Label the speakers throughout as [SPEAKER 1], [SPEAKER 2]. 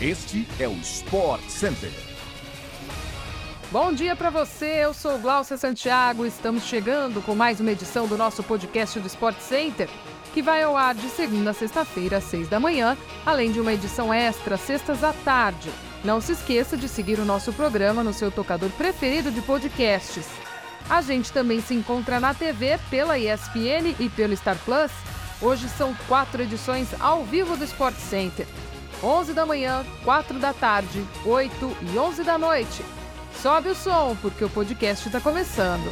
[SPEAKER 1] Este é o Sport Center.
[SPEAKER 2] Bom dia para você, eu sou Glaucia Santiago. Estamos chegando com mais uma edição do nosso podcast do Sport Center, que vai ao ar de segunda a sexta-feira às seis da manhã, além de uma edição extra sextas à tarde. Não se esqueça de seguir o nosso programa no seu tocador preferido de podcasts. A gente também se encontra na TV pela ESPN e pelo Star Plus. Hoje são quatro edições ao vivo do Sport Center. 11 da manhã, 4 da tarde, 8 e 11 da noite. Sobe o som, porque o podcast está começando.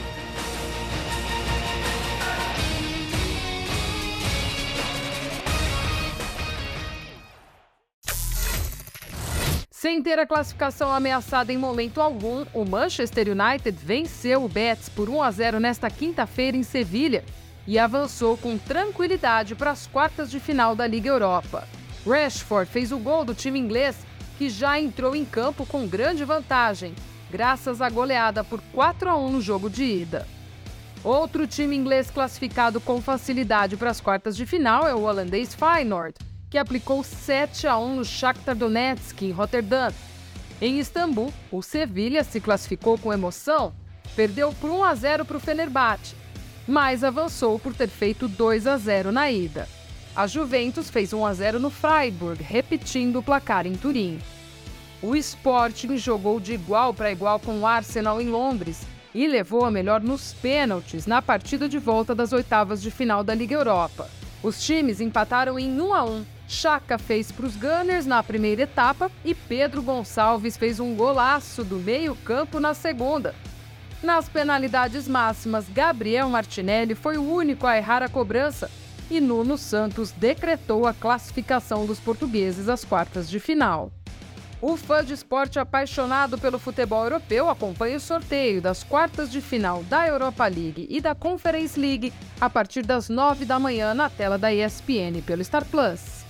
[SPEAKER 2] Sem ter a classificação ameaçada em momento algum, o Manchester United venceu o Betis por 1 a 0 nesta quinta-feira em Sevilha e avançou com tranquilidade para as quartas de final da Liga Europa. Rashford fez o gol do time inglês, que já entrou em campo com grande vantagem, graças à goleada por 4 a 1 no jogo de ida. Outro time inglês classificado com facilidade para as quartas de final é o holandês Feyenoord, que aplicou 7 a 1 no Shakhtar Donetsk, em Rotterdam. Em Istambul, o Sevilha se classificou com emoção, perdeu por 1 a 0 para o Fenerbahçe, mas avançou por ter feito 2 a 0 na ida. A Juventus fez 1 a 0 no Freiburg, repetindo o placar em Turim. O Sporting jogou de igual para igual com o Arsenal em Londres e levou a melhor nos pênaltis na partida de volta das oitavas de final da Liga Europa. Os times empataram em 1 a 1 Chaka fez para os Gunners na primeira etapa e Pedro Gonçalves fez um golaço do meio-campo na segunda. Nas penalidades máximas, Gabriel Martinelli foi o único a errar a cobrança e Nuno Santos decretou a classificação dos portugueses às quartas de final. O fã de esporte apaixonado pelo futebol europeu acompanha o sorteio das quartas de final da Europa League e da Conference League a partir das nove da manhã na tela da ESPN pelo Star Plus.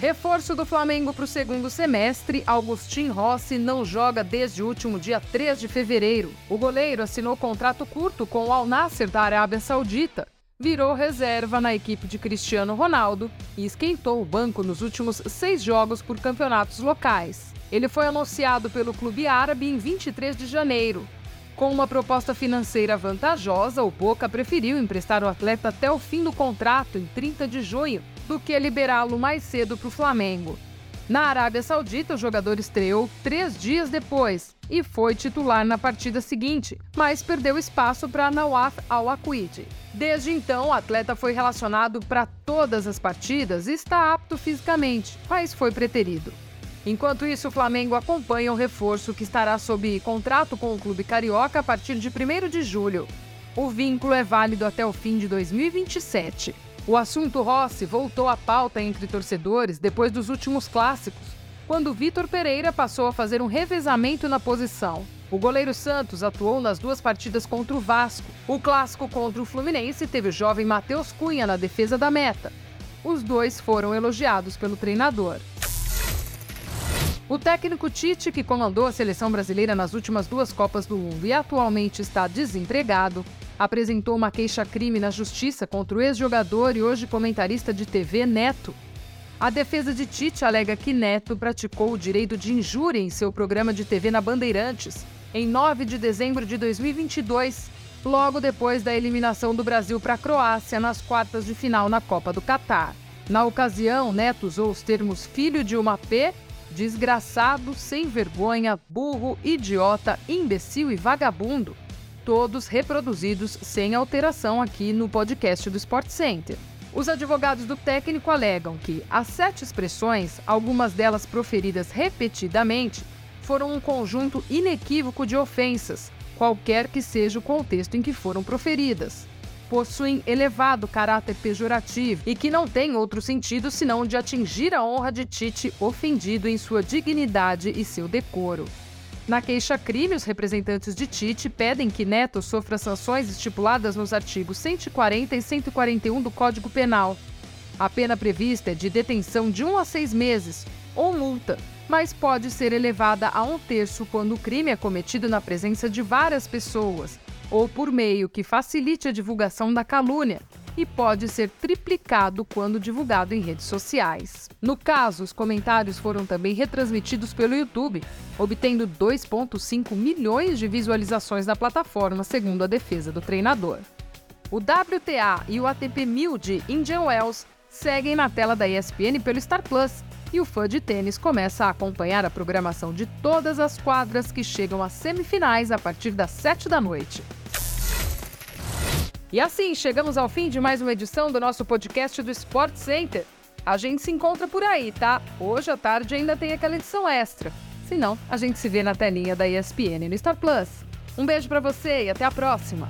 [SPEAKER 2] Reforço do Flamengo para o segundo semestre, Augustin Rossi não joga desde o último dia 3 de fevereiro. O goleiro assinou contrato curto com o Al Nasser da Arábia Saudita. Virou reserva na equipe de Cristiano Ronaldo e esquentou o banco nos últimos seis jogos por campeonatos locais. Ele foi anunciado pelo clube árabe em 23 de janeiro. Com uma proposta financeira vantajosa, o Boca preferiu emprestar o atleta até o fim do contrato, em 30 de junho, do que liberá-lo mais cedo para o Flamengo. Na Arábia Saudita, o jogador estreou três dias depois e foi titular na partida seguinte, mas perdeu espaço para Nawaf Al-Akwid. Desde então, o atleta foi relacionado para todas as partidas e está apto fisicamente, mas foi preterido. Enquanto isso, o Flamengo acompanha o reforço que estará sob contrato com o clube carioca a partir de 1 de julho. O vínculo é válido até o fim de 2027. O assunto Rossi voltou à pauta entre torcedores depois dos últimos clássicos, quando Vitor Pereira passou a fazer um revezamento na posição. O goleiro Santos atuou nas duas partidas contra o Vasco. O clássico contra o Fluminense teve o jovem Matheus Cunha na defesa da meta. Os dois foram elogiados pelo treinador. O técnico Tite, que comandou a seleção brasileira nas últimas duas Copas do Mundo e atualmente está desempregado, apresentou uma queixa-crime na justiça contra o ex-jogador e hoje comentarista de TV Neto. A defesa de Tite alega que Neto praticou o direito de injúria em seu programa de TV na Bandeirantes, em 9 de dezembro de 2022, logo depois da eliminação do Brasil para a Croácia nas quartas de final na Copa do Catar. Na ocasião, Neto usou os termos filho de uma P, desgraçado, sem vergonha, burro, idiota, imbecil e vagabundo todos reproduzidos sem alteração aqui no podcast do Sport Center. Os advogados do técnico alegam que as sete expressões, algumas delas proferidas repetidamente, foram um conjunto inequívoco de ofensas, qualquer que seja o contexto em que foram proferidas. Possuem elevado caráter pejorativo e que não tem outro sentido senão de atingir a honra de Tite ofendido em sua dignidade e seu decoro. Na queixa-crime, os representantes de Tite pedem que Neto sofra sanções estipuladas nos artigos 140 e 141 do Código Penal. A pena prevista é de detenção de um a seis meses ou multa, mas pode ser elevada a um terço quando o crime é cometido na presença de várias pessoas ou por meio que facilite a divulgação da calúnia, e pode ser triplicado quando divulgado em redes sociais. No caso, os comentários foram também retransmitidos pelo YouTube, obtendo 2,5 milhões de visualizações na plataforma, segundo a defesa do treinador. O WTA e o ATP 1000 de Indian Wells seguem na tela da ESPN pelo Star Plus e o fã de tênis começa a acompanhar a programação de todas as quadras que chegam às semifinais a partir das 7 da noite. E assim, chegamos ao fim de mais uma edição do nosso podcast do Sport Center. A gente se encontra por aí, tá? Hoje à tarde ainda tem aquela edição extra. Se não, a gente se vê na telinha da ESPN no Star Plus. Um beijo para você e até a próxima.